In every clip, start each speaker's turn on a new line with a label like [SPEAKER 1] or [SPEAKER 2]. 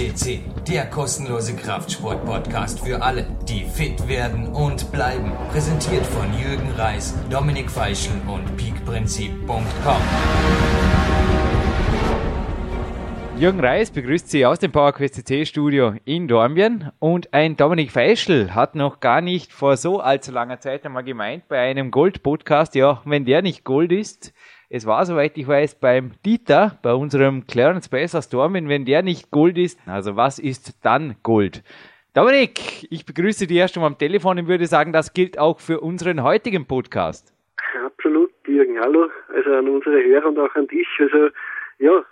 [SPEAKER 1] FCC, der kostenlose Kraftsport-Podcast für alle, die fit werden und bleiben. Präsentiert von Jürgen Reis, Dominik Feischl und peakprinzip.com.
[SPEAKER 2] Jürgen Reis begrüßt Sie aus dem PowerQuest CC Studio in Dornbirn und ein Dominik Feischl hat noch gar nicht vor so allzu langer Zeit einmal gemeint bei einem Gold-Podcast, ja, wenn der nicht Gold ist, es war, soweit ich weiß, beim Dieter, bei unserem Clarence Bass aus Dortmund, wenn der nicht Gold ist, also was ist dann Gold? Dominik, ich begrüße dich erst einmal am Telefon und würde sagen, das gilt auch für unseren heutigen Podcast.
[SPEAKER 3] Absolut, Jürgen, hallo, also an unsere Hörer und auch an dich. Also ja,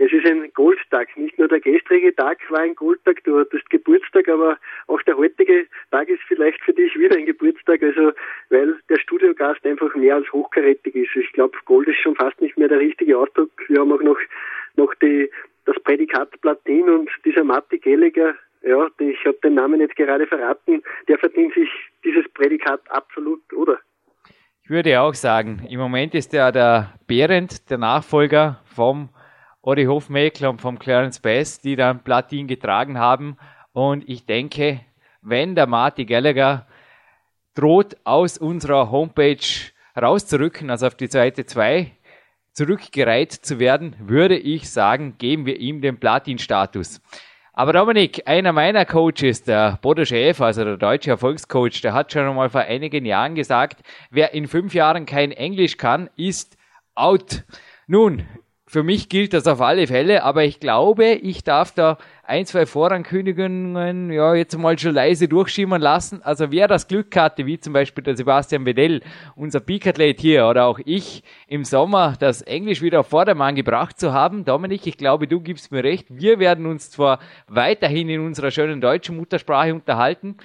[SPEAKER 3] es ist ein Goldtag. Nicht nur der gestrige Tag war ein Goldtag, du hattest Geburtstag, aber auch der heutige Tag ist vielleicht für dich wieder ein Geburtstag, also weil der Studiogast einfach mehr als hochkarätig ist. Ich glaube, Gold ist schon fast nicht mehr der richtige Ausdruck. Wir haben auch noch, noch die, das Prädikat Platin und dieser Matti Gallagher, ja, ich habe den Namen jetzt gerade verraten, der verdient sich dieses Prädikat absolut, oder?
[SPEAKER 2] Ich würde auch sagen, im Moment ist er der Behrendt, der Nachfolger vom Ori Hofmeckler und vom Clarence Bass, die dann Platin getragen haben. Und ich denke, wenn der Marty Gallagher droht, aus unserer Homepage rauszurücken, also auf die Seite 2 zurückgereiht zu werden, würde ich sagen, geben wir ihm den Platin-Status. Aber Dominik, einer meiner Coaches, der Bodo Schäfer, also der deutsche Erfolgscoach, der hat schon einmal vor einigen Jahren gesagt, wer in fünf Jahren kein Englisch kann, ist out. Nun, für mich gilt das auf alle Fälle, aber ich glaube, ich darf da ein, zwei Vorankündigungen, ja, jetzt mal schon leise durchschimmern lassen. Also wer das Glück hatte, wie zum Beispiel der Sebastian Bedell, unser Peak-Athlet hier, oder auch ich im Sommer, das Englisch wieder auf Vordermann gebracht zu haben, Dominik, ich glaube, du gibst mir recht, wir werden uns zwar weiterhin in unserer schönen deutschen Muttersprache unterhalten,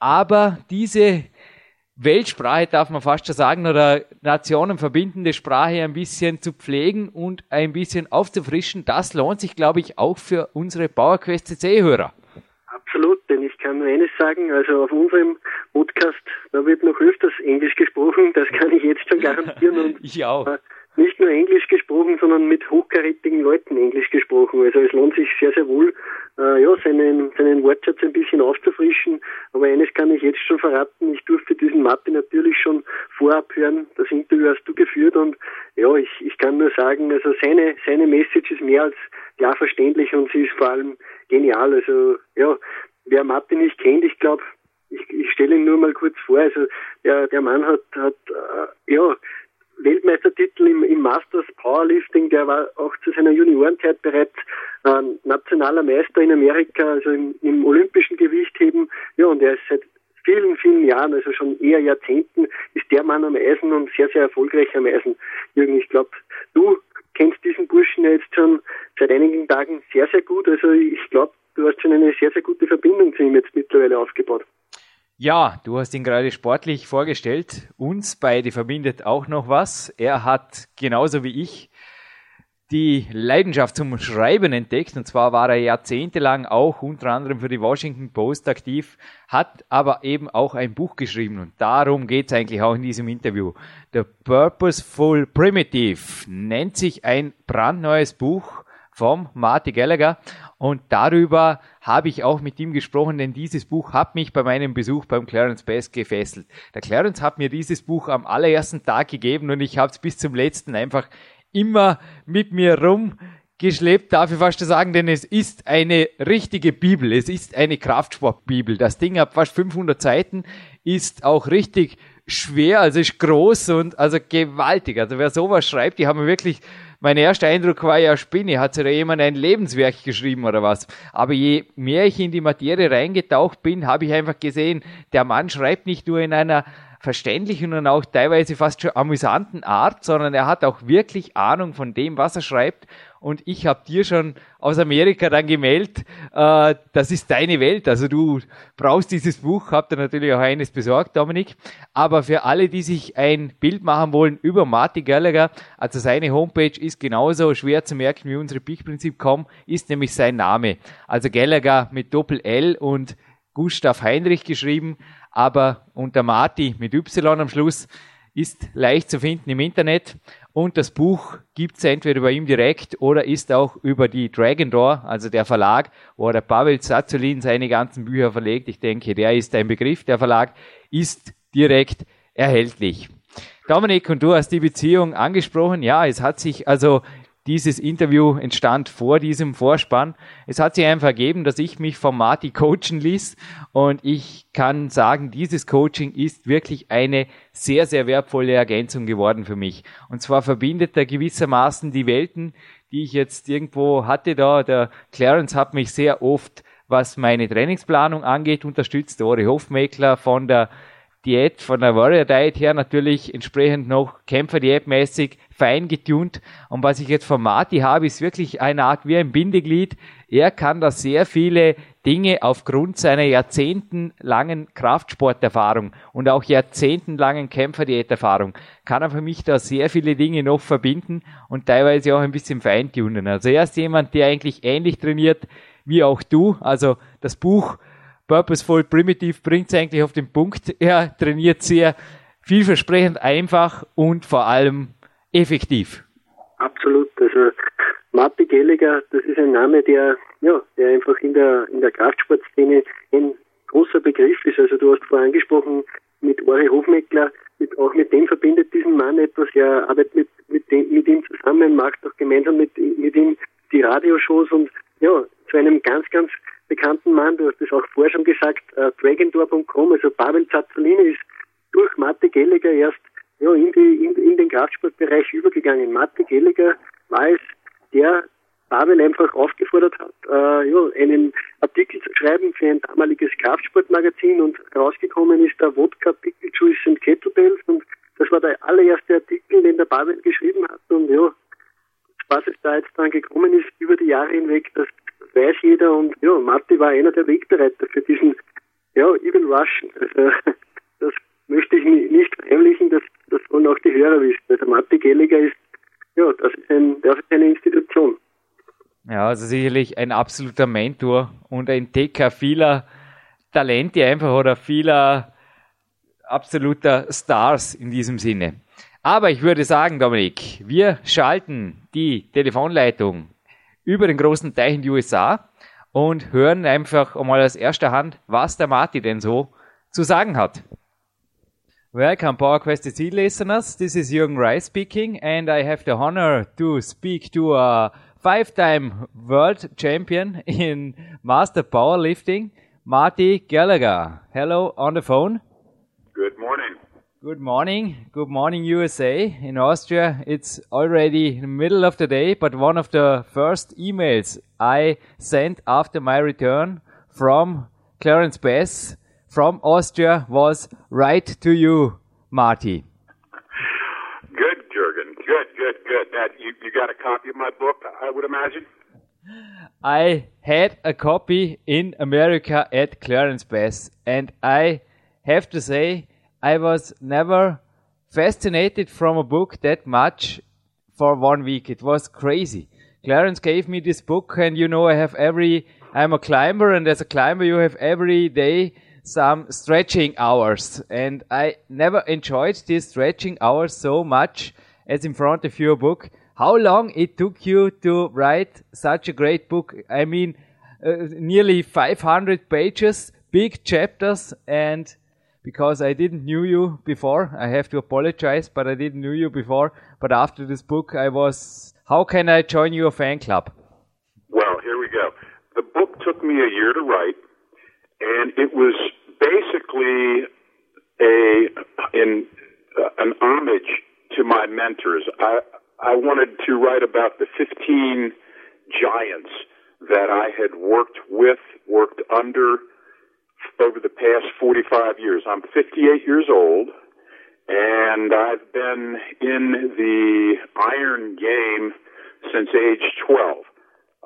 [SPEAKER 2] aber diese Weltsprache, darf man fast schon sagen, oder nationenverbindende Sprache ein bisschen zu pflegen und ein bisschen aufzufrischen, das lohnt sich, glaube ich, auch für unsere PowerQuest CC-Hörer.
[SPEAKER 3] Absolut, denn ich kann nur eines sagen, also auf unserem Podcast, da wird noch öfters Englisch gesprochen, das kann ich jetzt schon garantieren. Und,
[SPEAKER 2] ich auch. Äh,
[SPEAKER 3] nicht nur Englisch gesprochen, sondern mit hochkarätigen Leuten Englisch gesprochen. Also es lohnt sich sehr, sehr wohl, äh, ja, seinen, seinen Wortschatz ein bisschen aufzufrischen. Aber eines kann ich jetzt schon verraten, ich durfte diesen Martin natürlich schon vorab hören. Das Interview hast du geführt und ja, ich, ich kann nur sagen, also seine, seine Message ist mehr als klar verständlich und sie ist vor allem genial. Also ja, wer Martin nicht kennt, ich glaube, ich, ich stelle ihn nur mal kurz vor. Also der, der Mann hat, hat äh, ja Weltmeistertitel im, im Masters Powerlifting, der war auch zu seiner Juniorenzeit bereits äh, nationaler Meister in Amerika, also im, im olympischen Gewichtheben. Ja, und er ist seit vielen, vielen Jahren, also schon eher Jahrzehnten, ist der Mann am Eisen und sehr, sehr erfolgreich am Eisen. Jürgen, ich glaube, du kennst diesen Burschen jetzt schon seit einigen Tagen sehr, sehr gut. Also ich glaube, du hast schon eine sehr, sehr gute Verbindung zu ihm jetzt mittlerweile aufgebaut.
[SPEAKER 2] Ja, du hast ihn gerade sportlich vorgestellt. Uns beide verbindet auch noch was. Er hat genauso wie ich die Leidenschaft zum Schreiben entdeckt. Und zwar war er jahrzehntelang auch unter anderem für die Washington Post aktiv, hat aber eben auch ein Buch geschrieben. Und darum geht es eigentlich auch in diesem Interview. The Purposeful Primitive nennt sich ein brandneues Buch vom Marty Gallagher. Und darüber habe ich auch mit ihm gesprochen, denn dieses Buch hat mich bei meinem Besuch beim Clarence Bass gefesselt. Der Clarence hat mir dieses Buch am allerersten Tag gegeben und ich habe es bis zum letzten einfach immer mit mir rumgeschleppt, darf ich fast sagen, denn es ist eine richtige Bibel. Es ist eine Kraftsportbibel. Das Ding hat fast 500 Seiten, ist auch richtig schwer, also ist groß und also gewaltig. Also wer sowas schreibt, die haben wirklich mein erster Eindruck war ja, Spinne, hat sich da jemand ein Lebenswerk geschrieben oder was? Aber je mehr ich in die Materie reingetaucht bin, habe ich einfach gesehen, der Mann schreibt nicht nur in einer verständlichen und auch teilweise fast schon amüsanten Art, sondern er hat auch wirklich Ahnung von dem, was er schreibt und ich habe dir schon aus Amerika dann gemeldet, äh, das ist deine Welt, also du brauchst dieses Buch, habt ihr natürlich auch eines besorgt, Dominik, aber für alle, die sich ein Bild machen wollen über Martin Gallagher, also seine Homepage ist genauso schwer zu merken wie unsere Peak-Prinzip.com, ist nämlich sein Name, also Gallagher mit Doppel-L und Gustav Heinrich geschrieben, aber unter Marti mit Y am Schluss ist leicht zu finden im Internet. Und das Buch gibt es entweder bei ihm direkt oder ist auch über die Dragon Door, also der Verlag, wo der Pavel Zazulin seine ganzen Bücher verlegt. Ich denke, der ist ein Begriff. Der Verlag ist direkt erhältlich. Dominik, und du hast die Beziehung angesprochen. Ja, es hat sich also dieses Interview entstand vor diesem Vorspann. Es hat sich einfach ergeben, dass ich mich von Marty coachen ließ und ich kann sagen, dieses Coaching ist wirklich eine sehr, sehr wertvolle Ergänzung geworden für mich. Und zwar verbindet er gewissermaßen die Welten, die ich jetzt irgendwo hatte da. Der Clarence hat mich sehr oft, was meine Trainingsplanung angeht, unterstützt. Ori Hofmeckler von der Diät, von der Warrior Diet her natürlich entsprechend noch Kämpfer-Diät-mäßig fein getunt. Und was ich jetzt von Marty habe, ist wirklich eine Art wie ein Bindeglied. Er kann da sehr viele Dinge aufgrund seiner jahrzehntelangen Kraftsporterfahrung und auch jahrzehntelangen Kämpferdiäterfahrung, kann er für mich da sehr viele Dinge noch verbinden und teilweise auch ein bisschen feintunen. Also er ist jemand, der eigentlich ähnlich trainiert wie auch du. Also das Buch Purposeful Primitive bringt es eigentlich auf den Punkt. Er trainiert sehr vielversprechend einfach und vor allem effektiv.
[SPEAKER 3] Absolut. Also Marty Gallagher, das ist ein Name, der, ja, der einfach in der, in der Kraftsportszene ein großer Begriff ist. Also du hast vorher angesprochen, mit Ori Hofmeckler, mit, auch mit dem verbindet diesen Mann etwas. Er arbeitet mit, mit, dem, mit ihm zusammen, macht auch gemeinsam mit, mit ihm die Radioshows und ja, zu einem ganz, ganz bekannten Mann, du hast es auch vorher schon gesagt, äh, dragondoor.com, also Pavel Zazzolini ist durch Marty Gallagher erst ja, in, die, in, in den Kraftsportbereich übergegangen. Martin Gallagher war es, der Pavel einfach aufgefordert hat, äh, ja, einen Artikel zu schreiben für ein damaliges Kraftsportmagazin und rausgekommen ist der Wodka Pickle Juice and Kettlebells und das war der allererste Artikel, den der Pavel geschrieben hat und ja, was es da jetzt dann gekommen ist über die Jahre hinweg, das weiß jeder und ja, Matti war einer der Wegbereiter für diesen ja, Evil Russian. Also das möchte ich nicht verheimlichen, das, das wollen auch die Hörer wissen. Der Matti Gelliger ist, ja, das ist, ein, das ist eine Institution.
[SPEAKER 2] Ja, also sicherlich ein absoluter Mentor und ein Decker vieler Talente einfach oder vieler absoluter Stars in diesem Sinne. Aber ich würde sagen, Dominik, wir schalten die Telefonleitung über den großen Teich in die USA und hören einfach einmal aus erster Hand, was der Marty denn so zu sagen hat. Welcome, PowerQuest SC listeners. This is Jürgen Reis speaking, and I have the honor to speak to a five-time world champion in master powerlifting, Marty Gallagher. Hello on the phone.
[SPEAKER 4] Good morning.
[SPEAKER 2] Good morning. Good morning, USA. In Austria, it's already the middle of the day, but one of the first emails I sent after my return from Clarence Bass from Austria was right to you, Marty.
[SPEAKER 4] Good, Jurgen. Good, good, good. That you, you got a copy of my book, I would imagine.
[SPEAKER 2] I had a copy in America at Clarence Bass, and I have to say, I was never fascinated from a book that much for one week. It was crazy. Clarence gave me this book, and you know, I have every, I'm a climber, and as a climber, you have every day some stretching hours. And I never enjoyed these stretching hours so much as in front of your book. How long it took you to write such a great book? I mean, uh, nearly 500 pages, big chapters, and because I didn't knew you before, I have to apologize, but I didn't knew you before. But after this book, I was, how can I join your fan club?
[SPEAKER 4] Well, here we go. The book took me a year to write and it was basically a in uh, an homage to my mentors. I I wanted to write about the 15 giants that I had worked with, worked under over the past 45 years. I'm 58 years old and I've been in the iron game since age 12.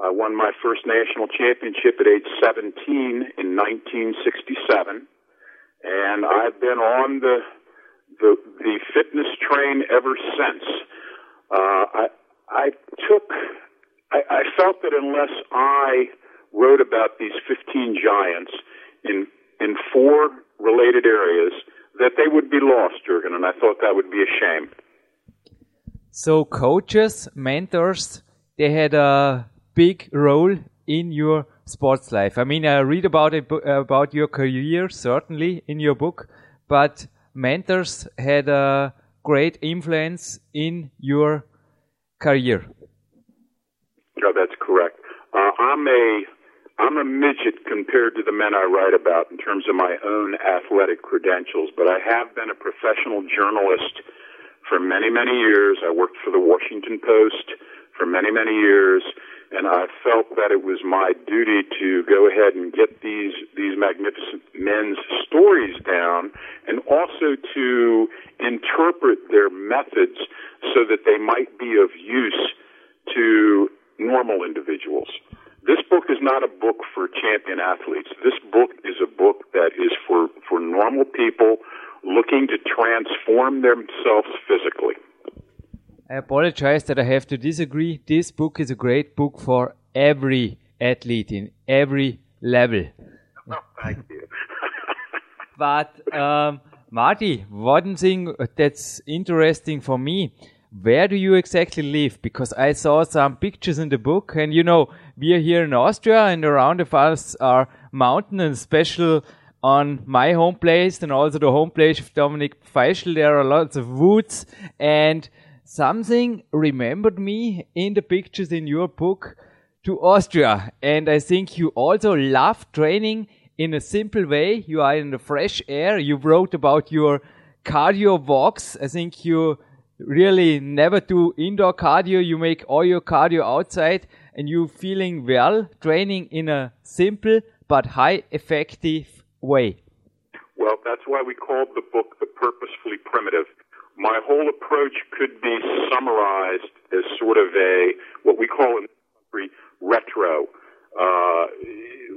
[SPEAKER 4] I won my first national championship at age 17 in 1967, and I've been on the the, the fitness train ever since. Uh, I I took I, I felt that unless I wrote about these 15 giants in in four related areas, that they would be lost, Jurgen, and I thought that would be a shame.
[SPEAKER 2] So coaches, mentors, they had a big role in your sports life. I mean, I read about it, about your career, certainly in your book, but mentors had a great influence in your career.
[SPEAKER 4] No, that's correct. Uh, I'm a I'm a midget compared to the men I write about in terms of my own athletic credentials, but I have been a professional journalist for many, many years. I worked for the Washington Post for many, many years, and I felt that it was my duty to go ahead and get these these magnificent men's stories down, and also to interpret their methods so that they might be of use to normal individuals. This book is not a book for champion athletes. This book is a book that is for, for normal people looking to transform themselves physically.
[SPEAKER 2] I apologize that I have to disagree. This book is a great book for every athlete in every level.
[SPEAKER 4] Oh, thank you.
[SPEAKER 2] but um, Marty, one thing that's interesting for me, where do you exactly live? Because I saw some pictures in the book, and you know, we are here in Austria, and around of us are mountains, and special on my home place and also the home place of Dominik Feischl. There are lots of woods, and something remembered me in the pictures in your book to Austria. And I think you also love training in a simple way. You are in the fresh air. You wrote about your cardio walks. I think you really never do indoor cardio. You make all your cardio outside and you feeling well training in a simple but high effective way.
[SPEAKER 4] Well, that's why we called the book The Purposefully Primitive. My whole approach could be summarized as sort of a, what we call in country, retro. Uh,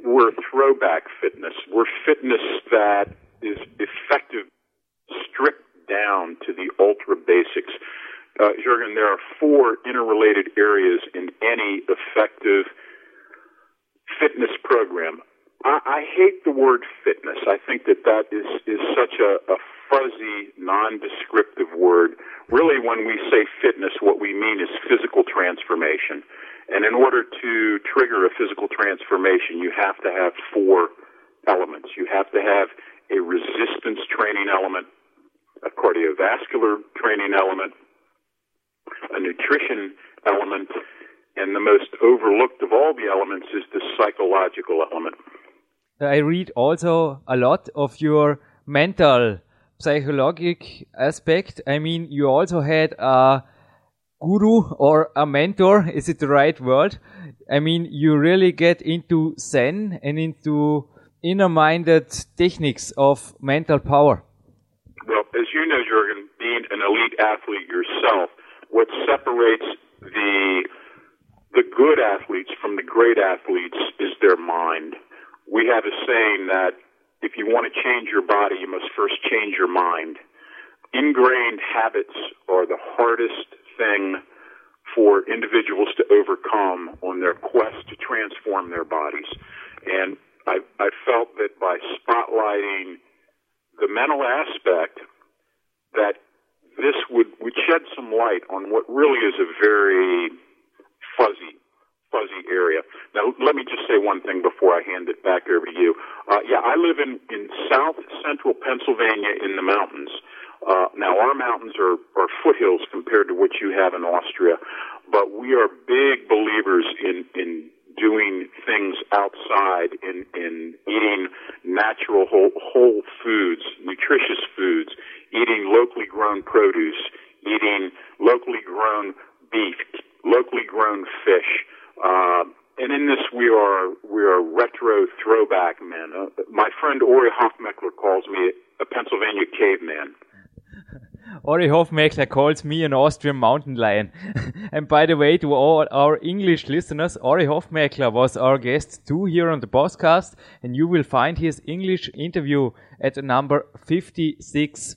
[SPEAKER 4] we're throwback fitness. We're fitness that is effective, stripped down to the ultra basics. Uh, Jurgen, there are four interrelated areas in any effective fitness program. I, I hate the word fitness. I think that that is, is such a, a fuzzy, non-descriptive word. Really, when we say fitness, what we mean is physical transformation. And in order to trigger a physical transformation, you have to have four elements. You have to have a resistance training element, a cardiovascular training element, a nutrition element, and the most overlooked of all the elements is the psychological element.
[SPEAKER 2] I read also a lot of your mental psychologic aspect. I mean, you also had a guru or a mentor. Is it the right word? I mean, you really get into Zen and into inner-minded techniques of mental power.
[SPEAKER 4] Well, as you know, Jurgen, being an elite athlete yourself, what separates the the good athletes from the great athletes is their mind. We have a saying that if you want to change your body, you must first change your mind. Ingrained habits are the hardest thing for individuals to overcome on their quest to transform their bodies. And I, I felt that by spotlighting the mental aspect, that this would, would shed some light on what really is a very fuzzy fuzzy area. Now, let me just say one thing before I hand it back over to you. Uh, yeah, I live in, in south central Pennsylvania in the mountains. Uh, now, our mountains are, are foothills compared to what you have in Austria, but we are big believers in, in doing things outside, in, in eating natural whole, whole foods, nutritious foods, eating locally grown produce, eating locally grown beef, locally grown fish. Uh, and in this, we are we are retro throwback men. Uh, my friend Ori Hofmekler calls me a Pennsylvania caveman.
[SPEAKER 2] Ori Hofmekler calls me an Austrian mountain lion. and by the way, to all our English listeners, Ori Hofmekler was our guest too here on the podcast, and you will find his English interview at number 56.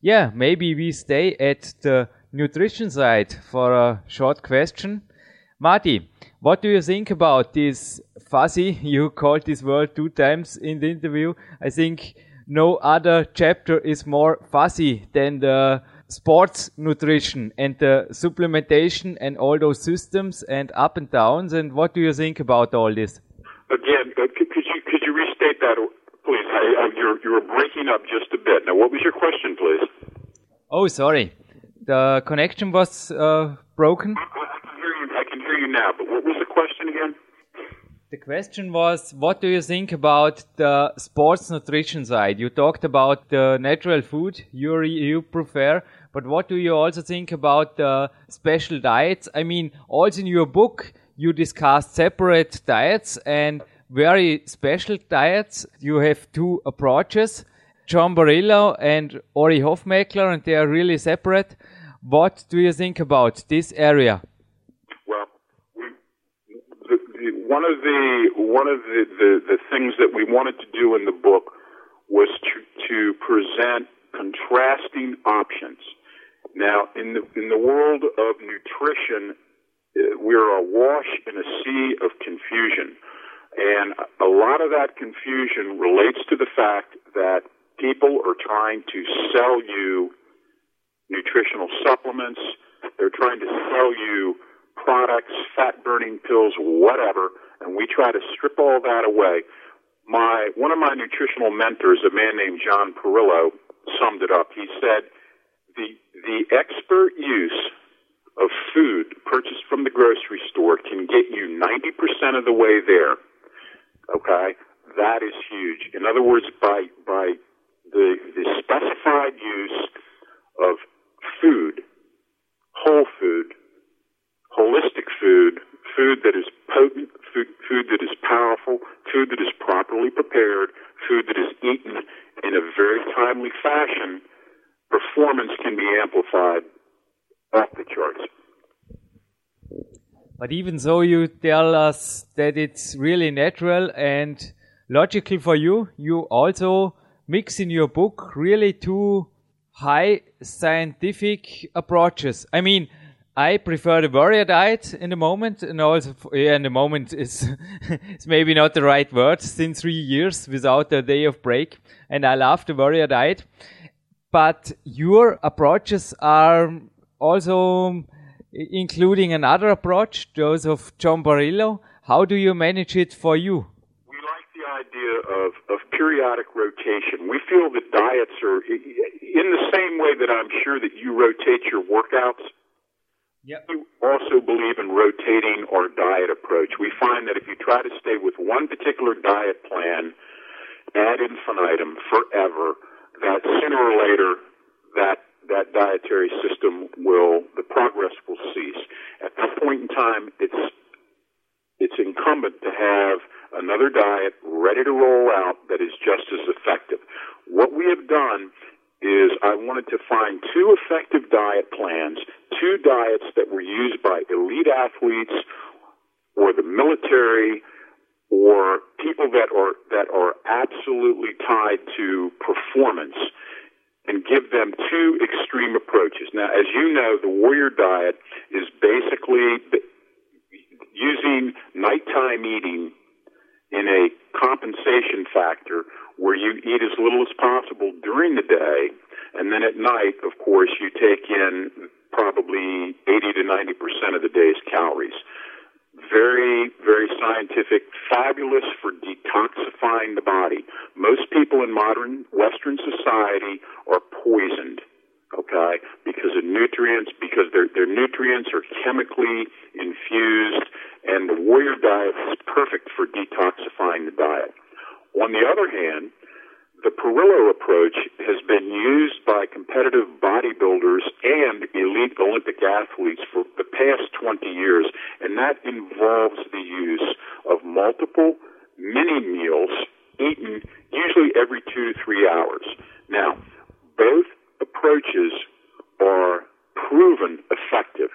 [SPEAKER 2] Yeah, maybe we stay at the nutrition side for a short question. Marty, what do you think about this fuzzy? You called this word two times in the interview. I think no other chapter is more fuzzy than the sports nutrition and the supplementation and all those systems and up and downs. And what do you think about all this?
[SPEAKER 4] Again, uh, could, could you could you restate that, please? I, I, you're you're breaking up just a bit. Now, what was your question, please?
[SPEAKER 2] Oh, sorry, the connection was uh, broken.
[SPEAKER 4] I, I can hear you. I can hear you now. But what was the question again?
[SPEAKER 2] The question was, what do you think about the sports nutrition side? You talked about the natural food you you prefer, but what do you also think about the special diets? I mean, also in your book, you discussed separate diets and very special diets. You have two approaches, John Parrillo and Ori Hofmekler, and they are really separate. What do you think about this area?
[SPEAKER 4] One of the one of the, the, the things that we wanted to do in the book was to to present contrasting options. Now, in the in the world of nutrition, uh, we're awash in a sea of confusion, and a lot of that confusion relates to the fact that people are trying to sell you nutritional supplements. They're trying to sell you products, fat burning pills, whatever, and we try to strip all that away. My one of my nutritional mentors, a man named John Parrillo, summed it up. He said, "The the expert use of food purchased from the grocery store can get you 90% of the way there. Okay? That is huge. In other words, by by the the specified use of food, whole food, holistic food, food that is potent, food, food that is powerful, food that is properly prepared, food that is eaten in a very timely fashion, performance can be amplified off the charts.
[SPEAKER 2] But even so, you tell us that it's really natural and logical for you. You also mix in your book really two high scientific approaches. I mean, I prefer the warrior diet in the moment, and also yeah, in the moment is it's maybe not the right word. Since three years without a day of break, and I love the warrior diet. But your approaches are also including another approach, those of John Parrillo. How do you manage it for you?
[SPEAKER 4] We like the idea of, of periodic rotation. We feel that diets are in the same way that I'm sure that you rotate your workouts
[SPEAKER 2] Yep.
[SPEAKER 4] We also believe in rotating our diet approach. We find that if you try to stay with one particular diet plan ad infinitum forever, that sooner or later that that dietary system will the progress will cease. At that point in time, it's it's incumbent to have another diet ready to roll out that is just as effective. What we have done is I wanted to find two effective diet plans, two diets that were used by elite athletes or the military or people that are that are absolutely tied to performance and give them two extreme approaches. Now, as you know, the warrior diet is basically using nighttime eating in a compensation factor where you eat as little as possible during the day, and then at night, of course, you take in probably 80 to 90 percent of the day's calories. Very, very scientific, fabulous for detoxifying the body. Most people in modern Western society are poisoned okay, because of nutrients, because their, their nutrients are chemically infused, and the warrior diet is perfect for detoxifying the diet. On the other hand, the Parrillo approach has been used by competitive bodybuilders and elite Olympic athletes for the past 20 years, and that involves the use of multiple mini meals eaten usually every two to three hours. Now, both approaches are proven effective.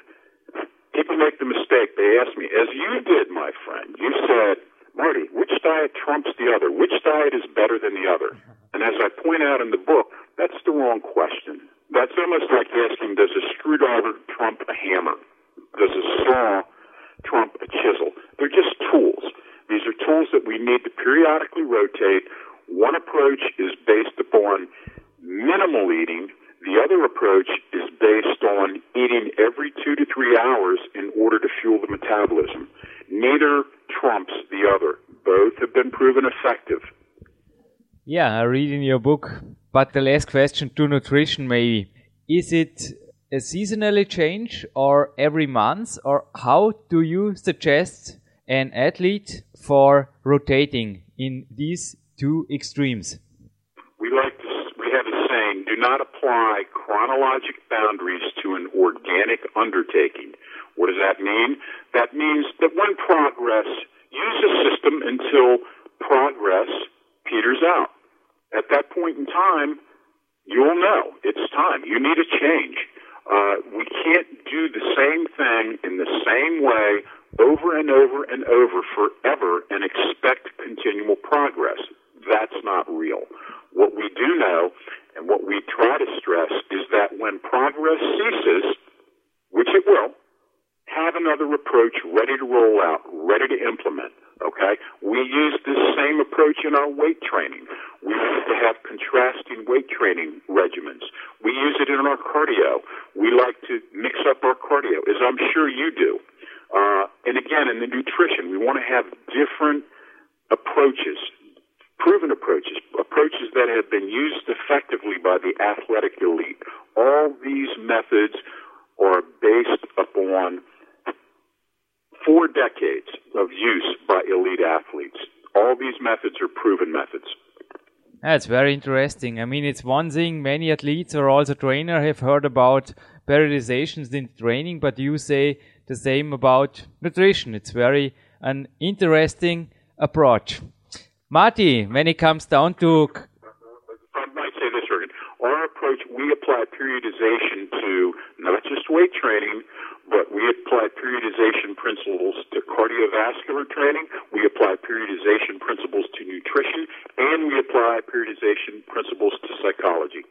[SPEAKER 4] People make the mistake. They ask me, as you did, my friend, you said, Marty, which diet trumps the other? Which diet is better than the other? And as I point out in the book, that's the wrong question. That's almost like asking, does a screwdriver trump a hammer? Does a saw trump a chisel? They're just tools. These are tools that we need to periodically rotate. One approach is based upon minimal eating. The other approach is based on eating every two to three hours in order to fuel the metabolism. Neither trumps the other. Both have been proven effective.
[SPEAKER 2] Yeah, I read in your book. But the last question to nutrition, maybe. Is it a seasonally change or every month? Or how do you suggest an athlete for rotating in these two extremes?
[SPEAKER 4] We like to, we have a saying, do not apply chronologic boundaries to an organic undertaking. What does that mean? That means that when progress, use a system until progress peters out. At that point in time, you'll know it's time. You need a change. Uh, we can't do the same thing in the same way over and over and over forever and expect continual progress. That's not real. What we do know and what we try to stress is that when progress ceases, which it will, have another approach ready to roll out, ready to implement. Okay? We use this same approach in our weight training. We used to have contrasting weight training regimens. We use it in our cardio. We like to mix up our cardio, as I'm sure you do. Uh, and again, in the nutrition, we want to have different approaches, proven approaches, approaches that have been used effectively by the athletic elite. All these methods are based upon four decades of use by elite athletes. All these methods are proven methods.
[SPEAKER 2] That's very interesting. I mean, it's one thing many athletes or also trainer have heard about periodizations in training, but you say the same about nutrition. It's very an interesting approach. Marty, when it comes down to
[SPEAKER 4] I might say this, Jürgen. Our approach, we apply periodization to not just weight training, but we apply periodization principles to cardiovascular training, we apply periodization principles to nutrition, and we apply periodization principles to psychology.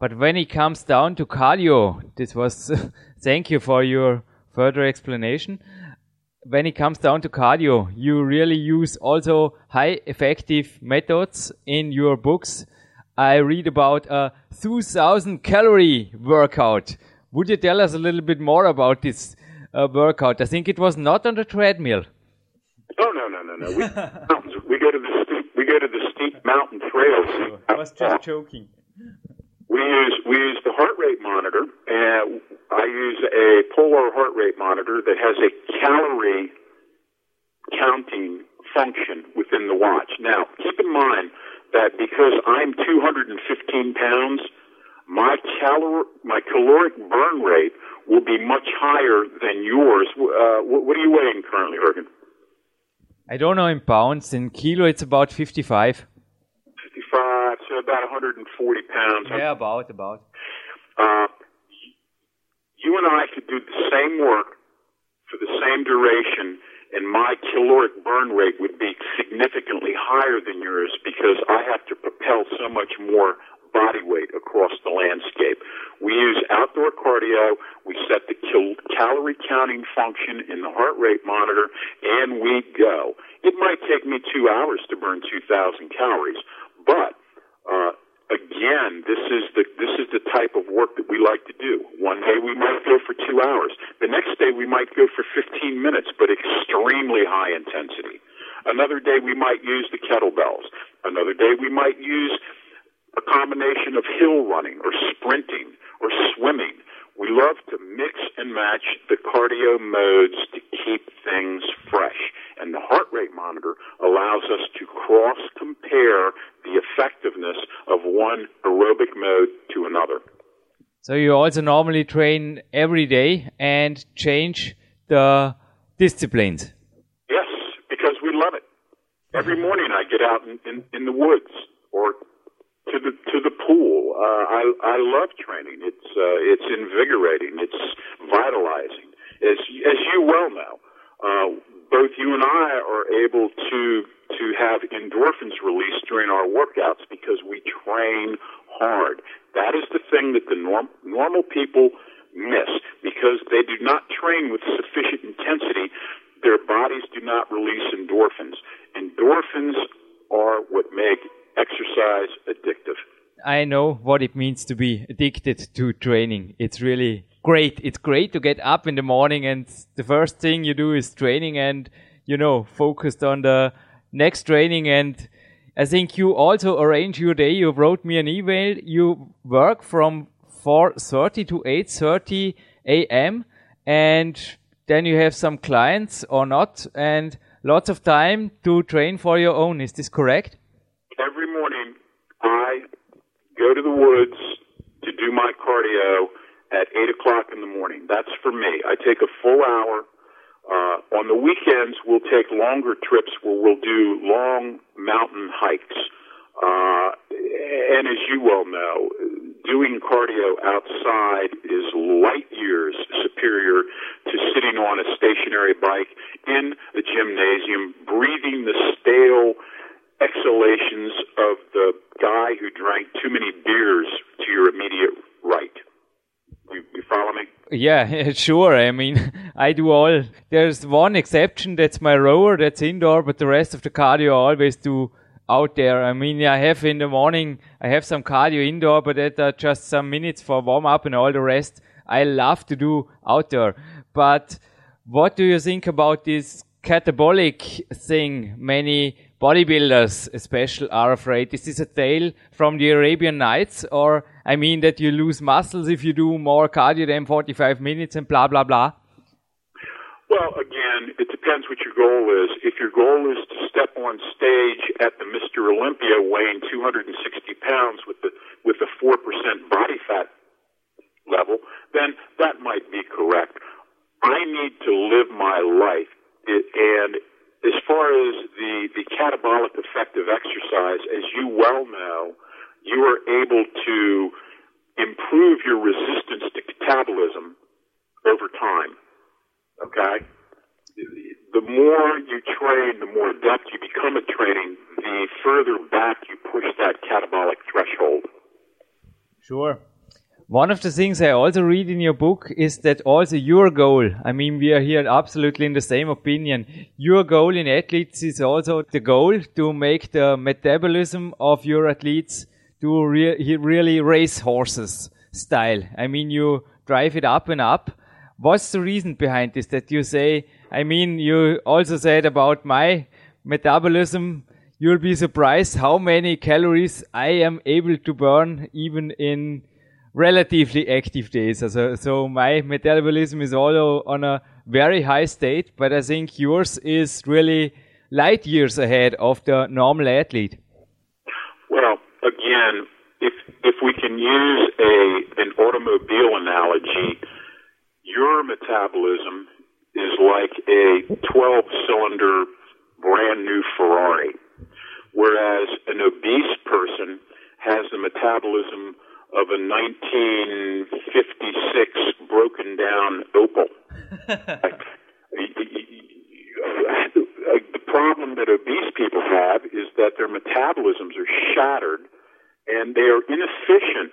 [SPEAKER 2] But when it comes down to cardio, this was thank you for your further explanation. When it comes down to cardio, you really use also high effective methods in your books. I read about a 2000 calorie workout would you tell us a little bit more about this uh, workout? I think it was not on the treadmill.
[SPEAKER 4] Oh no no no no! We, we go to the steep we go to the steep mountain trails.
[SPEAKER 2] I was just joking.
[SPEAKER 4] We use we use the heart rate monitor, and I use a polar heart rate monitor that has a calorie counting function within the watch. Now, keep in mind that because I'm 215 pounds, my calor my caloric burn rate will be much higher than yours. Uh, what are you weighing currently, Jürgen?
[SPEAKER 2] I don't know in pounds. In kilo, it's about 55.
[SPEAKER 4] 55, so about 140 pounds.
[SPEAKER 2] Yeah, about, about.
[SPEAKER 4] Uh, you and I could do the same work for the same duration, and my caloric burn rate would be significantly higher than yours because I have to propel so much more body weight across the landscape. We use outdoor cardio. We set the cal- calorie counting function in the heart rate monitor, and we go. It might take me two hours to burn 2,000 calories, but uh, again, this is the this is the type of work that we like to do. One day we might go for two hours. The next day we might go for 15 minutes, but extremely high intensity. Another day we might use the kettlebells. Another day we might use a combination of hill running or sprinting or swimming. We love to mix and match the cardio modes to keep things fresh. And the heart rate monitor allows us to cross compare the effectiveness of one aerobic mode to another.
[SPEAKER 2] So you also normally train every day and change the disciplines?
[SPEAKER 4] Yes, because we love it. Every morning I get out in, in, in the woods to the pool. Uh, I I love training. It's uh, it's invigorating. It's vitalizing. As as you well know, uh, both you and I are able to to have endorphins released during our workouts because we train hard. That is the thing that the norm, normal people miss because they do not train with sufficient intensity. Their bodies do not release endorphins. Endorphins are what make exercise addictive.
[SPEAKER 2] I know what it means to be addicted to training. It's really great. It's great to get up in the morning and the first thing you do is training and, you know, focused on the next training. And I think you also arrange your day. You wrote me an email. You work from 4.30 to 8.30 a.m. and then you have some clients or not and lots of time to train for your own. Is this correct?
[SPEAKER 4] Go to the woods to do my cardio at 8 o'clock in the morning. That's for me. I take a full hour. Uh, on the weekends, we'll take longer trips where we'll do long mountain hikes. Uh, and as you well know, doing cardio outside is light years superior to sitting on a stationary bike in a gymnasium, breathing the stale exhalations of the guy who drank too many beers to your immediate right. You, you follow me?
[SPEAKER 2] Yeah, sure. I mean, I do all. There's one exception. That's my rower. That's indoor, but the rest of the cardio I always do out there. I mean, I have in the morning, I have some cardio indoor, but that are just some minutes for warm up and all the rest. I love to do outdoor. But what do you think about this catabolic thing? Many bodybuilders, especially, are afraid. Is this a tale from the Arabian Nights, or I mean that you lose muscles if you do more cardio than 45 minutes and blah blah blah?
[SPEAKER 4] Well, again, it depends what your goal is. If your goal is to step on stage at the Mr. Olympia weighing 260 pounds with the four percent body fat level, then that might be correct. I need to live my life, it, and as far as the the catabolic effect of exercise, as you well know, you are able to improve your resistance to catabolism over time. Okay? The more you train, the more adept you become at training, the further back you push that catabolic threshold.
[SPEAKER 2] Sure. One of the things I also read in your book is that also your goal, I mean, we are here absolutely in the same opinion. Your goal in athletes is also the goal to make the metabolism of your athletes to re really race horses style. I mean, you drive it up and up What's the reason behind this that you say? I mean, you also said about my metabolism, you'll be surprised how many calories I am able to burn even in relatively active days. So, so my metabolism is also on a very high state, but I think yours is really light years ahead of the normal athlete.
[SPEAKER 4] Well, again, if if we can use a an automobile analogy, your metabolism is like a 12 cylinder brand new Ferrari, whereas an obese person has the metabolism of a 1956 broken down Opel. the problem that obese people have is that their metabolisms are shattered and they are inefficient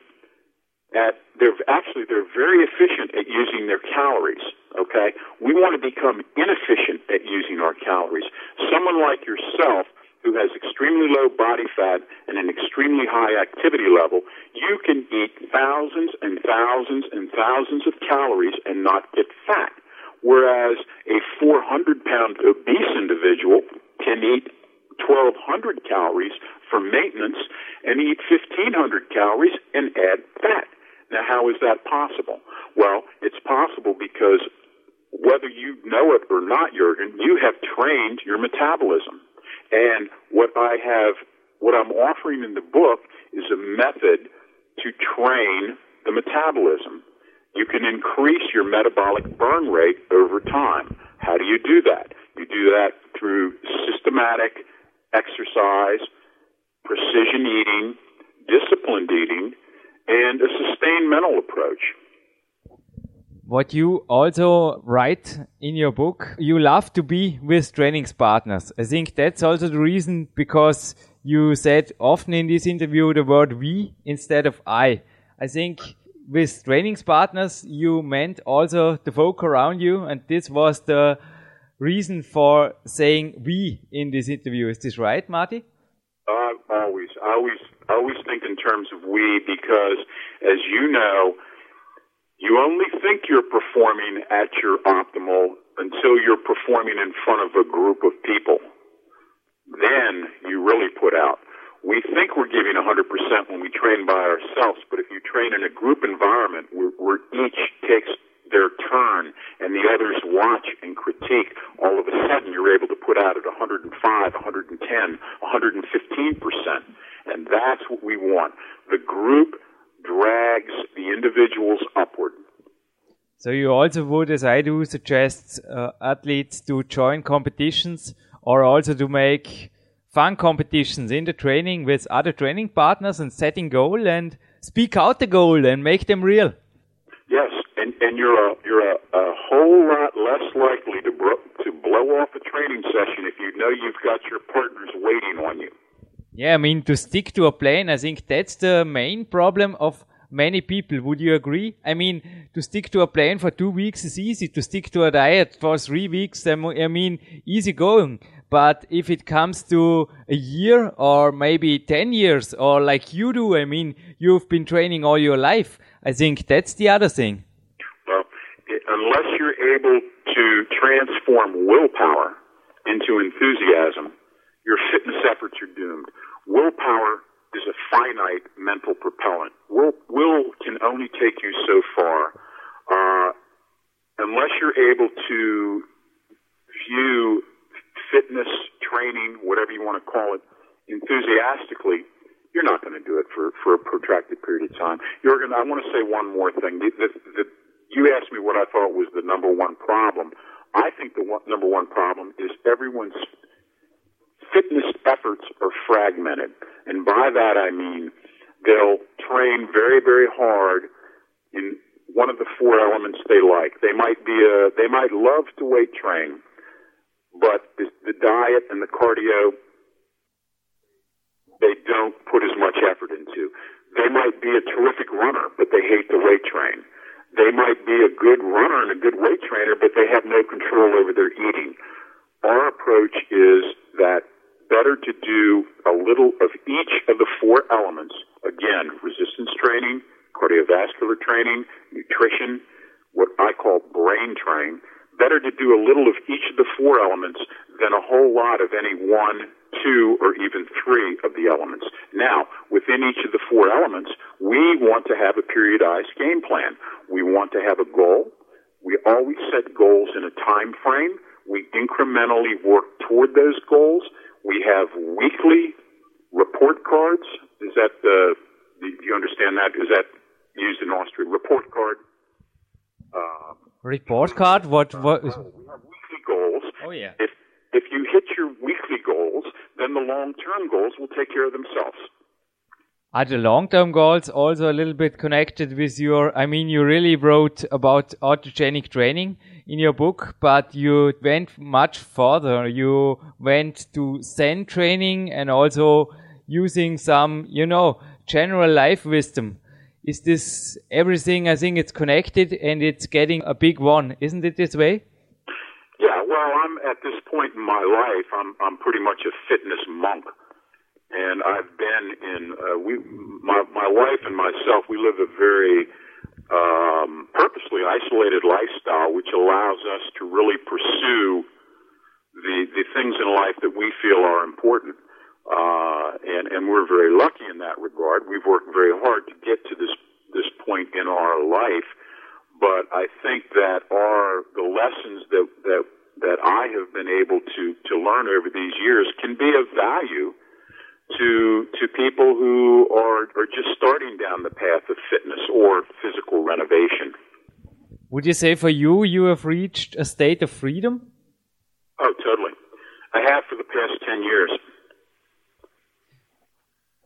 [SPEAKER 4] at they're actually they're very efficient at using their calories. Okay, we want to become inefficient at using our calories. Someone like yourself who has extremely low body fat and an extremely high activity level, you can eat thousands and thousands and thousands of calories and not get fat. Whereas a 400 pound obese individual can eat 1200 calories for maintenance and eat 1500 calories and add fat. Now, how is that possible? Well, it's possible because whether you know it or not, Jurgen, you have trained your metabolism. And what I have, what I'm offering in the book is a method to train the metabolism. You can increase your metabolic burn rate over time. How do you do that? You do that through systematic exercise, precision eating, disciplined eating, and a sustained mental approach.
[SPEAKER 2] What you also write in your book, you love to be with training partners. I think that's also the reason because you said often in this interview the word we instead of I. I think with training partners, you meant also the folk around you, and this was the reason for saying we in this interview. Is this right, Marty?
[SPEAKER 4] Uh, always, I always, I always think in terms of we because, as you know, you only think you're performing at your optimal until you're performing in front of a group of people. Then you really put out. We think we're giving 100% when we train by ourselves, but if you train in a group environment where, where each takes their turn and the others watch and critique, all of a sudden you're able to put out at 105, 110, 115 percent, and that's what we want. The group drags the individuals upward.
[SPEAKER 2] So you also would, as I do, suggest uh, athletes to join competitions or also to make fun competitions in the training with other training partners and setting goal and speak out the goal and make them real.
[SPEAKER 4] Yes, and and you're a you're a, a whole lot less likely to bro- to blow off a training session if you know you've got your partners waiting on you.
[SPEAKER 2] Yeah, I mean to stick to a plan, I think that's the main problem of many people. Would you agree? I mean, to stick to a plan for two weeks is easy. To stick to a diet for three weeks, I mean, easy going. But if it comes to a year or maybe 10 years or like you do, I mean, you've been training all your life. I think that's the other thing.
[SPEAKER 4] Well, unless you're able to transform willpower into enthusiasm, your fitness efforts are doomed. Willpower is a finite mental propellant. Will, will can only take you so far. Uh, unless you're able to view fitness, training, whatever you want to call it, enthusiastically, you're not going to do it for, for a protracted period of time. Jurgen, I want to say one more thing. The, the, the, you asked me what I thought was the number one problem. I think the one, number one problem is everyone's fitness efforts are fragmented. And by that I mean they'll train very, very hard in one of the four elements they like. They might be a, they might love to weight train, but the, the diet and the cardio they don't put as much effort into. They might be a terrific runner, but they hate the weight train. They might be a good runner and a good weight trainer, but they have no control over their eating. Our approach is that better to do a little of each of the four elements. Again, resistance training, cardiovascular training, nutrition, what I call brain train. Better to do a little of each of the four elements than a whole lot of any one, two, or even three of the elements. Now, within each of the four elements, we want to have a periodized game plan. We want to have a goal. We always set goals in a time frame. We incrementally work toward those goals. We have weekly report cards. Is that the, do you understand that? Is that used in Austria? Report card.
[SPEAKER 2] Uh, report card? What? What?
[SPEAKER 4] Uh, we have weekly goals.
[SPEAKER 2] Oh yeah.
[SPEAKER 4] If if you hit your weekly goals, then the long-term goals will take care of themselves.
[SPEAKER 2] Are the long-term goals also a little bit connected with your? I mean, you really wrote about autogenic training in your book, but you went much further. You went to Zen training and also using some, you know, general life wisdom. Is this everything? I think it's connected and it's getting a big one. Isn't it this way?
[SPEAKER 4] Yeah, well, I'm at this point in my life, I'm, I'm pretty much a fitness monk. And I've been in, uh, we, my, my wife and myself, we live a very, um, purposely isolated lifestyle, which allows us to really pursue the, the things in life that we feel are important. Uh, and, and we're very lucky in that regard. We've worked very hard to get to this, this point in our life. But I think that our, the lessons that, that, that I have been able to, to learn over these years can be of value people who are are just starting down the path of fitness or physical renovation.
[SPEAKER 2] Would you say for you you have reached a state of freedom?
[SPEAKER 4] Oh, totally. I have for the past 10 years.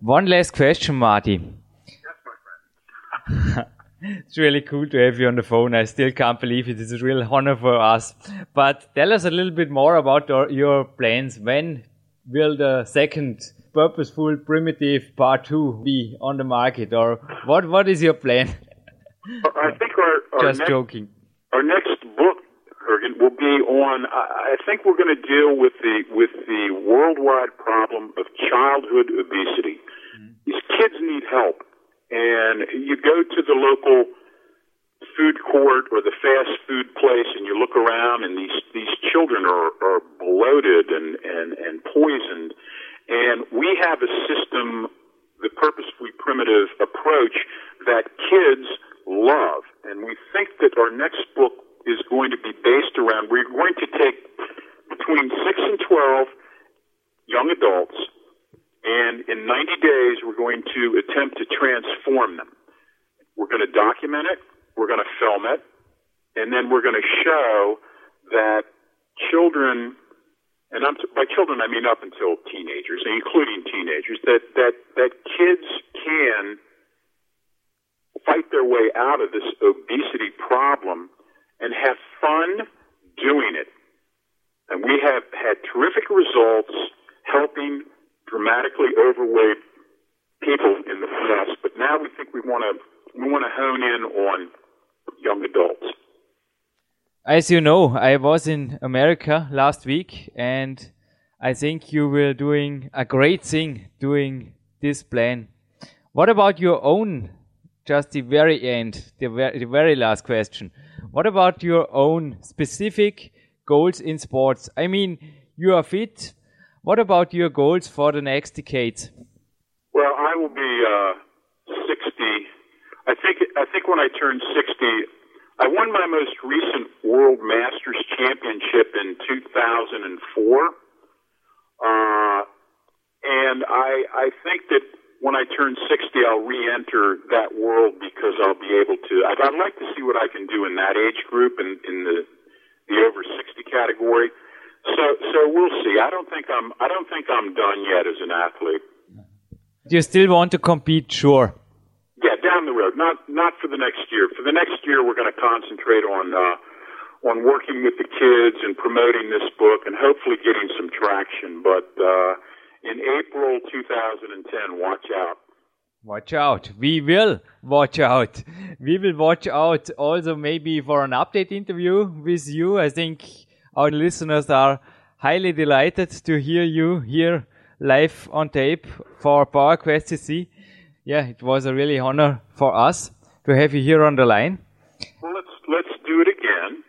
[SPEAKER 2] One last question, Marty.
[SPEAKER 4] Yes, my friend.
[SPEAKER 2] it's really cool to have you on the phone. I still can't believe it. It's a real honor for us. But tell us a little bit more about your plans. When will the second purposeful primitive part two be on the market, or what? What is your plan?
[SPEAKER 4] I think our, our
[SPEAKER 2] just
[SPEAKER 4] next,
[SPEAKER 2] joking.
[SPEAKER 4] Our next book, will be on. I think we're going to deal with the with the worldwide problem of childhood obesity. Mm-hmm. These kids need help, and you go to the local food court or the fast food place and you look around and these these children are, are bloated and, and, and poisoned and we have a system the purposefully primitive approach that kids love. And we think that our next book is going to be based around we're going to take between 6 and 12 young adults and in 90 days we're going to attempt to transform them. We're going to document it we're going to film it, and then we're going to show that children, and I'm, by children I mean up until teenagers, including teenagers, that that that kids can fight their way out of this obesity problem and have fun doing it. And we have had terrific results helping dramatically overweight people in the past, but now we think we want to we want to hone in on young adults.
[SPEAKER 2] As you know, I was in America last week and I think you were doing a great thing doing this plan. What about your own, just the very end, the very, the very last question. What about your own specific goals in sports? I mean, you are fit. What about your goals for the next decade?
[SPEAKER 4] Well, I will be uh, I think I think when I turn 60, I won my most recent World Masters Championship in 2004. Uh, and I I think that when I turn 60, I'll re-enter that world because I'll be able to. I'd, I'd like to see what I can do in that age group in, in the the over 60 category. So so we'll see. I don't think I'm I don't think I'm done yet as an athlete.
[SPEAKER 2] Do you still want to compete? Sure.
[SPEAKER 4] Yeah, down the road. Not not for the next year. For the next year, we're going to concentrate on uh, on working with the kids and promoting this book, and hopefully getting some traction. But uh, in April 2010, watch out.
[SPEAKER 2] Watch out. We will watch out. We will watch out also maybe for an update interview with you. I think our listeners are highly delighted to hear you here live on tape for PowerQuest CC yeah, it was a really honor for us to have you here on the line.
[SPEAKER 4] Well, let's let's do it again,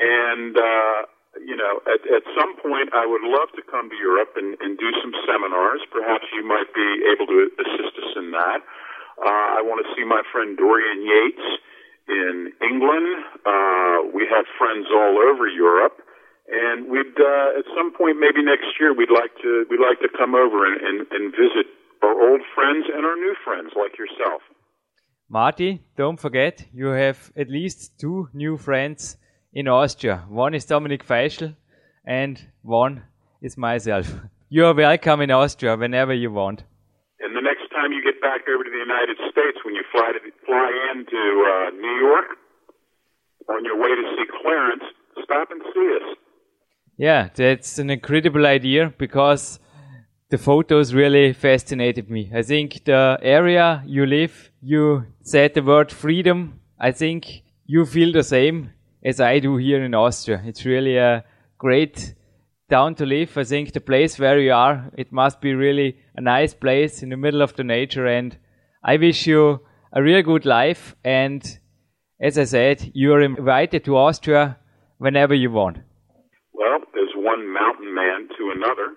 [SPEAKER 4] and uh, you know, at at some point, I would love to come to Europe and, and do some seminars. Perhaps you might be able to assist us in that. Uh, I want to see my friend Dorian Yates in England. Uh, we have friends all over Europe and we'd uh, at some point maybe next year we'd like to we'd like to come over and, and, and visit our old friends and our new friends like yourself.
[SPEAKER 2] Marty, don't forget, you have at least two new friends in Austria. One is Dominik Feischl and one is myself. You are welcome in Austria whenever you want.
[SPEAKER 4] And the next time you get back over to the United States, when you fly to fly into uh, New York, on your way to see Clarence, stop and see us.
[SPEAKER 2] Yeah, that's an incredible idea because the photos really fascinated me. I think the area you live, you said the word freedom. I think you feel the same as I do here in Austria. It's really a great town to live. I think the place where you are, it must be really a nice place in the middle of the nature. And I wish you a real good life. And as I said, you are invited to Austria whenever you want.
[SPEAKER 4] Well, there's one mountain man to another.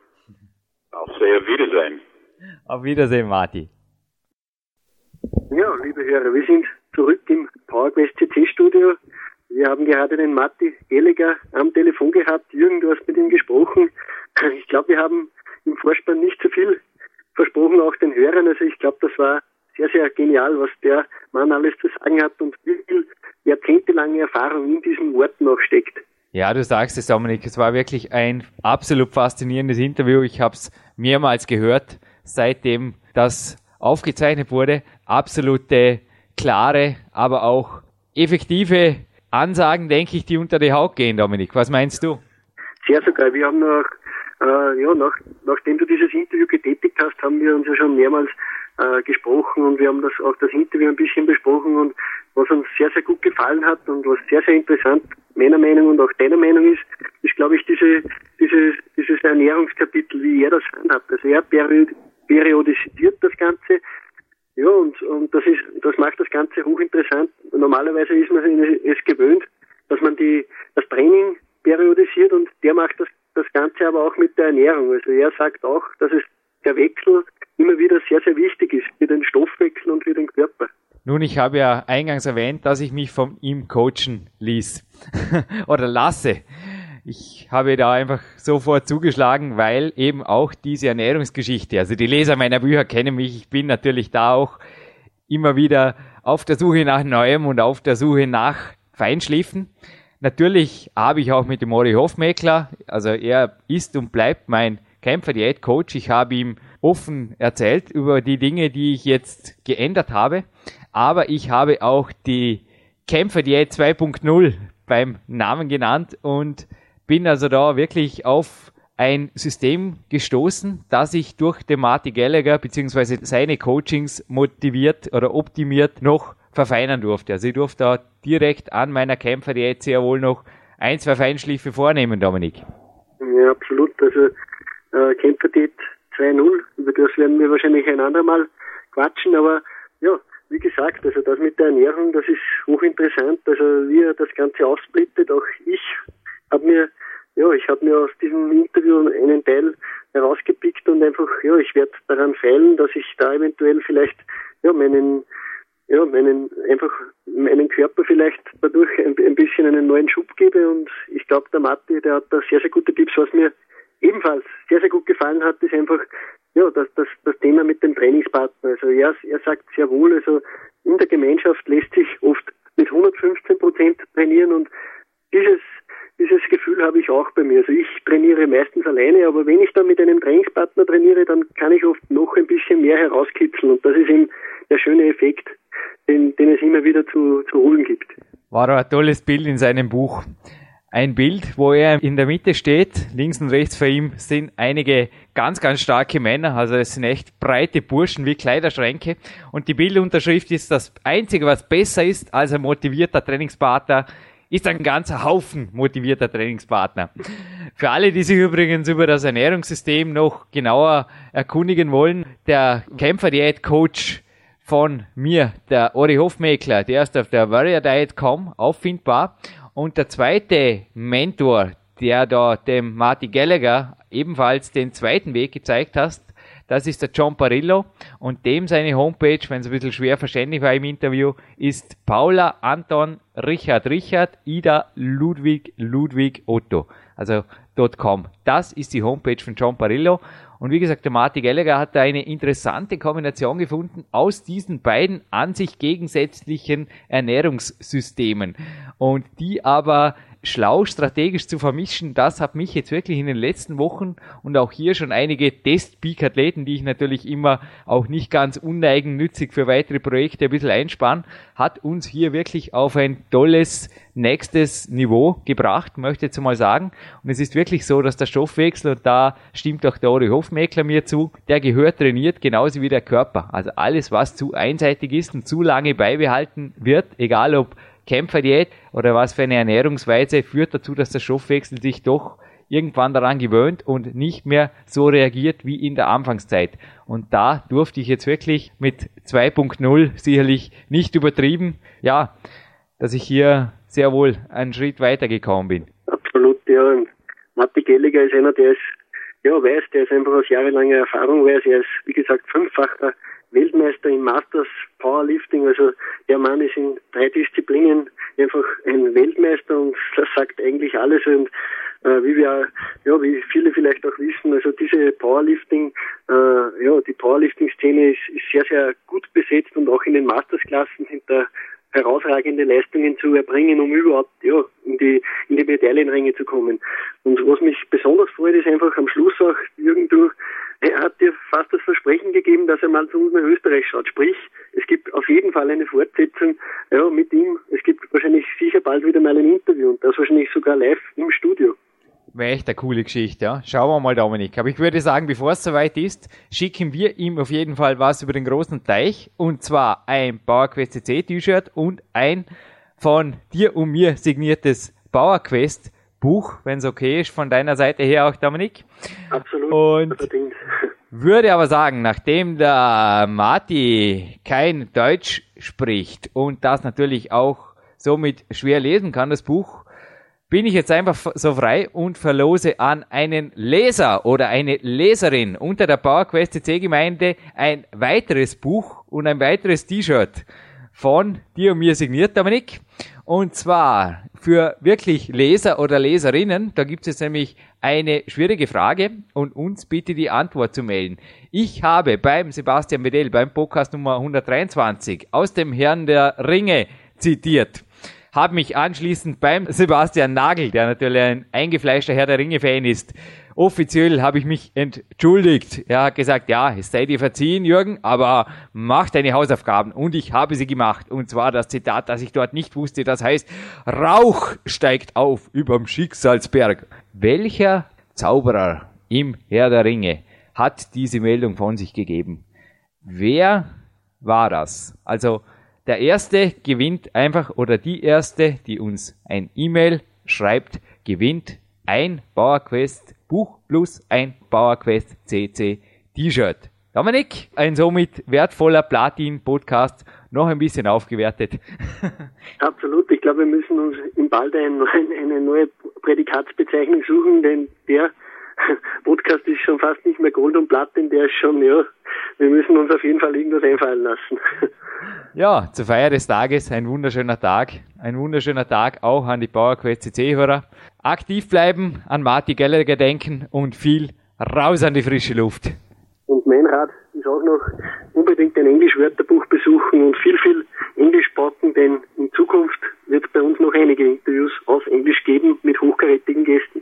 [SPEAKER 4] Auf Wiedersehen.
[SPEAKER 2] Auf Wiedersehen, Marty.
[SPEAKER 3] Ja, liebe Hörer, wir sind zurück im PowerQuest CC Studio. Wir haben gerade den Matti Elliger am Telefon gehabt. Jürgen, du hast mit ihm gesprochen. Ich glaube, wir haben im Vorspann nicht so viel versprochen, auch den Hörern. Also ich glaube, das war sehr, sehr genial, was der Mann alles zu sagen hat und wie viel jahrzehntelange Erfahrung in diesen Worten auch steckt.
[SPEAKER 2] Ja, du sagst es, Dominik. Es war wirklich ein absolut faszinierendes Interview. Ich habe es mehrmals gehört, seitdem das aufgezeichnet wurde. Absolute, klare, aber auch effektive Ansagen, denke ich, die unter die Haut gehen, Dominik. Was meinst du?
[SPEAKER 3] Sehr sogar. Wir haben nach, äh, ja, nach, nachdem du dieses Interview getätigt hast, haben wir uns ja schon mehrmals äh, gesprochen und wir haben das auch das Interview ein bisschen besprochen und was uns sehr, sehr gut gefallen hat und was sehr, sehr interessant meiner Meinung und auch deiner Meinung ist, ist, glaube ich, diese, diese, dieses Ernährungskapitel, wie er das handhabt. Also er periodisiert das Ganze. Ja, und, und das ist, das macht das Ganze hochinteressant. Normalerweise ist man es gewöhnt, dass man die, das Training periodisiert und der macht das, das Ganze aber auch mit der Ernährung. Also er sagt auch, dass es der Wechsel immer wieder sehr, sehr wichtig ist für den Stoffwechsel und für den Körper.
[SPEAKER 2] Nun, ich habe ja eingangs erwähnt, dass ich mich von ihm coachen ließ oder lasse. Ich habe da einfach sofort zugeschlagen, weil eben auch diese Ernährungsgeschichte, also die Leser meiner Bücher kennen mich, ich bin natürlich da auch immer wieder auf der Suche nach Neuem und auf der Suche nach Feinschliffen. Natürlich habe ich auch mit dem Mori Hofmeckler, also er ist und bleibt mein Kämpfer-Diät-Coach. Ich habe ihm offen erzählt über die Dinge, die ich jetzt geändert habe aber ich habe auch die Kämpfer Diät 2.0 beim Namen genannt und bin also da wirklich auf ein System gestoßen, das ich durch den Marty Gallagher bzw. seine Coachings motiviert oder optimiert noch verfeinern durfte. Also ich durfte da direkt an meiner Kämpfer Diät sehr wohl noch ein, zwei Feinschliffe vornehmen, Dominik.
[SPEAKER 3] Ja, absolut. Also äh, Kämpfer Diät 2.0, über das werden wir wahrscheinlich ein andermal quatschen, aber ja, wie gesagt, also das mit der Ernährung, das ist hochinteressant. Also wie er das Ganze aufsplittet, auch ich habe mir, ja, ich habe mir aus diesem Interview einen Teil herausgepickt und einfach, ja, ich werde daran feilen, dass ich da eventuell vielleicht, ja, meinen, ja, meinen, einfach meinen Körper vielleicht dadurch ein, ein bisschen einen neuen Schub gebe und ich glaube, der Matti, der hat da sehr, sehr gute Tipps, was mir ebenfalls sehr, sehr gut gefallen hat, ist einfach ja, das, das, das Thema mit dem Trainingspartner. Also er, er sagt sehr wohl, also in der Gemeinschaft lässt sich oft mit 115 Prozent trainieren und dieses, dieses Gefühl habe ich auch bei mir. Also ich trainiere meistens alleine, aber wenn ich dann mit einem Trainingspartner trainiere, dann kann ich oft noch ein bisschen mehr herauskitzeln und das ist eben der schöne Effekt, den, den es immer wieder zu, zu holen gibt.
[SPEAKER 2] War ein tolles Bild in seinem Buch ein Bild, wo er in der Mitte steht. Links und rechts vor ihm sind einige ganz, ganz starke Männer. Also es sind echt breite Burschen wie Kleiderschränke. Und die Bildunterschrift ist, das Einzige, was besser ist als ein motivierter Trainingspartner, ist ein ganzer Haufen motivierter Trainingspartner. Für alle, die sich übrigens über das Ernährungssystem noch genauer erkundigen wollen, der Kämpfer-Diät-Coach von mir, der Ori Hofmeckler, der ist auf der warriordiet.com auffindbar und der zweite Mentor, der da dem Marty Gallagher ebenfalls den zweiten Weg gezeigt hat, das ist der John Parillo und dem seine Homepage, wenn es ein bisschen schwer verständlich war im Interview, ist Paula Anton Richard Richard Ida Ludwig Ludwig Otto. Also .com. Das ist die Homepage von John Parillo. Und wie gesagt, der Marty Gallagher hat da eine interessante Kombination gefunden aus diesen beiden an sich gegensätzlichen Ernährungssystemen. Und die aber schlau strategisch zu vermischen, das hat mich jetzt wirklich in den letzten Wochen und auch hier schon einige Test-Peak-Athleten, die ich natürlich immer auch nicht ganz uneigennützig für weitere Projekte ein bisschen einsparen, hat uns hier wirklich auf ein tolles nächstes Niveau gebracht, möchte ich jetzt mal sagen. Und es ist wirklich so, dass der Stoffwechsel, und da stimmt auch der Ori Hofmeckler mir zu, der gehört trainiert, genauso wie der Körper. Also alles, was zu einseitig ist und zu lange beibehalten wird, egal ob Kämpferdiät oder was für eine Ernährungsweise führt dazu, dass der Stoffwechsel sich doch irgendwann daran gewöhnt und nicht mehr so reagiert wie in der Anfangszeit. Und da durfte ich jetzt wirklich mit 2.0 sicherlich nicht übertrieben, ja, dass ich hier sehr wohl einen Schritt weitergekommen bin.
[SPEAKER 3] Absolut, ja. Matti Gelliger ist einer, der ist, ja, weiß, der ist einfach aus jahrelanger Erfahrung weiß. Er ist, wie gesagt, fünffacher Weltmeister im Masters Powerlifting. Also der Mann ist in drei Disziplinen einfach ein Weltmeister und das sagt eigentlich alles. Und äh, wie wir, ja, wie viele vielleicht auch wissen, also diese Powerlifting, äh, ja, die Powerlifting-Szene ist, ist sehr, sehr gut besetzt und auch in den Mastersklassen sind da herausragende Leistungen zu erbringen, um überhaupt ja, in die in die Medaillenränge zu kommen. Und was mich besonders freut, ist einfach am Schluss auch Jürgen, du er hat dir fast das Versprechen gegeben, dass er mal zu uns nach Österreich schaut. Sprich, es gibt auf jeden Fall eine Fortsetzung ja, mit ihm. Es gibt wahrscheinlich sicher bald wieder mal ein Interview und das wahrscheinlich sogar live im Studio.
[SPEAKER 2] Wäre echt eine coole Geschichte, ja. Schauen wir mal, Dominik. Aber ich würde sagen, bevor es soweit ist, schicken wir ihm auf jeden Fall was über den großen Teich. Und zwar ein PowerQuest CC T-Shirt und ein von dir und mir signiertes PowerQuest Buch, wenn es okay ist, von deiner Seite her auch, Dominik.
[SPEAKER 3] Absolut.
[SPEAKER 2] Und würde aber sagen, nachdem der Marti kein Deutsch spricht und das natürlich auch somit schwer lesen kann, das Buch, bin ich jetzt einfach so frei und verlose an einen Leser oder eine Leserin unter der PowerQuest CC Gemeinde ein weiteres Buch und ein weiteres T-Shirt von dir und mir signiert, Dominik. Und zwar für wirklich Leser oder Leserinnen, da gibt es nämlich eine schwierige Frage und uns bitte die Antwort zu melden. Ich habe beim Sebastian Bedell, beim Podcast Nummer 123 aus dem Herrn der Ringe zitiert habe mich anschließend beim Sebastian Nagel, der natürlich ein eingefleischter Herr der Ringe-Fan ist, offiziell habe ich mich entschuldigt. Er hat gesagt, ja, es sei dir verziehen, Jürgen, aber mach deine Hausaufgaben. Und ich habe sie gemacht. Und zwar das Zitat, das ich dort nicht wusste, das heißt, Rauch steigt auf überm Schicksalsberg. Welcher Zauberer im Herr der Ringe hat diese Meldung von sich gegeben? Wer war das? Also, der erste gewinnt einfach oder die erste, die uns ein E-Mail schreibt, gewinnt ein PowerQuest Buch plus ein PowerQuest CC T-Shirt. Dominik, ein somit wertvoller Platin-Podcast, noch ein bisschen aufgewertet.
[SPEAKER 3] Absolut. Ich glaube, wir müssen uns im bald ein, eine neue Prädikatsbezeichnung suchen, denn der Podcast ist schon fast nicht mehr Gold und Platin, der ist schon, ja, wir müssen uns auf jeden Fall irgendwas einfallen lassen.
[SPEAKER 2] Ja, zur Feier des Tages ein wunderschöner Tag. Ein wunderschöner Tag auch an die PowerQuest CC-Hörer. Aktiv bleiben, an Marty Gallagher denken und viel raus an die frische Luft.
[SPEAKER 3] Und mein Rat ist auch noch unbedingt ein Englisch-Wörterbuch besuchen und viel, viel Englisch packen, denn in Zukunft wird es bei uns noch einige Interviews auf Englisch geben mit hochkarätigen Gästen.